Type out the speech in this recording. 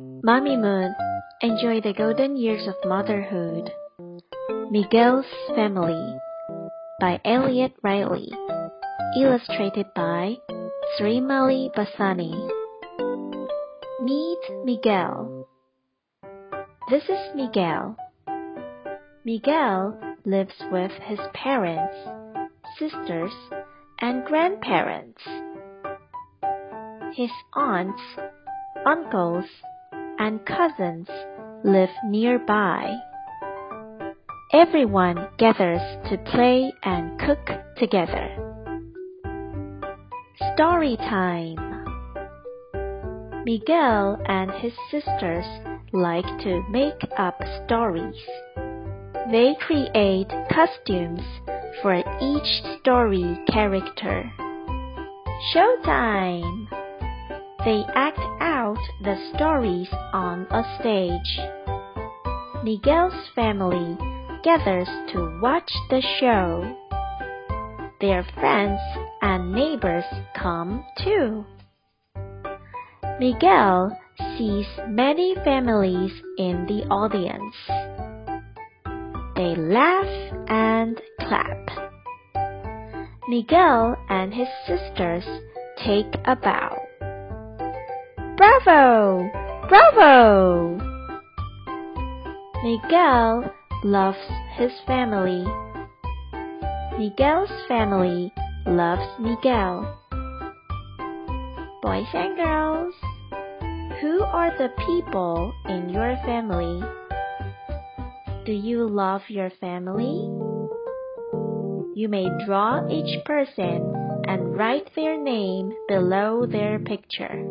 Mamimoon, enjoy the golden years of motherhood. Miguel's Family by Elliot Riley. Illustrated by Srimalie Bassani. Meet Miguel. This is Miguel. Miguel lives with his parents, sisters, and grandparents. His aunts, uncles, and cousins live nearby. Everyone gathers to play and cook together. Story time. Miguel and his sisters like to make up stories. They create costumes for each story character. Showtime! They act out the stories on a stage. Miguel's family gathers to watch the show. Their friends and neighbors come too. Miguel sees many families in the audience. They laugh and clap. Miguel and his sisters take a bow. Bravo! Bravo! Miguel loves his family. Miguel's family loves Miguel. Boys and girls, who are the people in your family? Do you love your family? You may draw each person and write their name below their picture.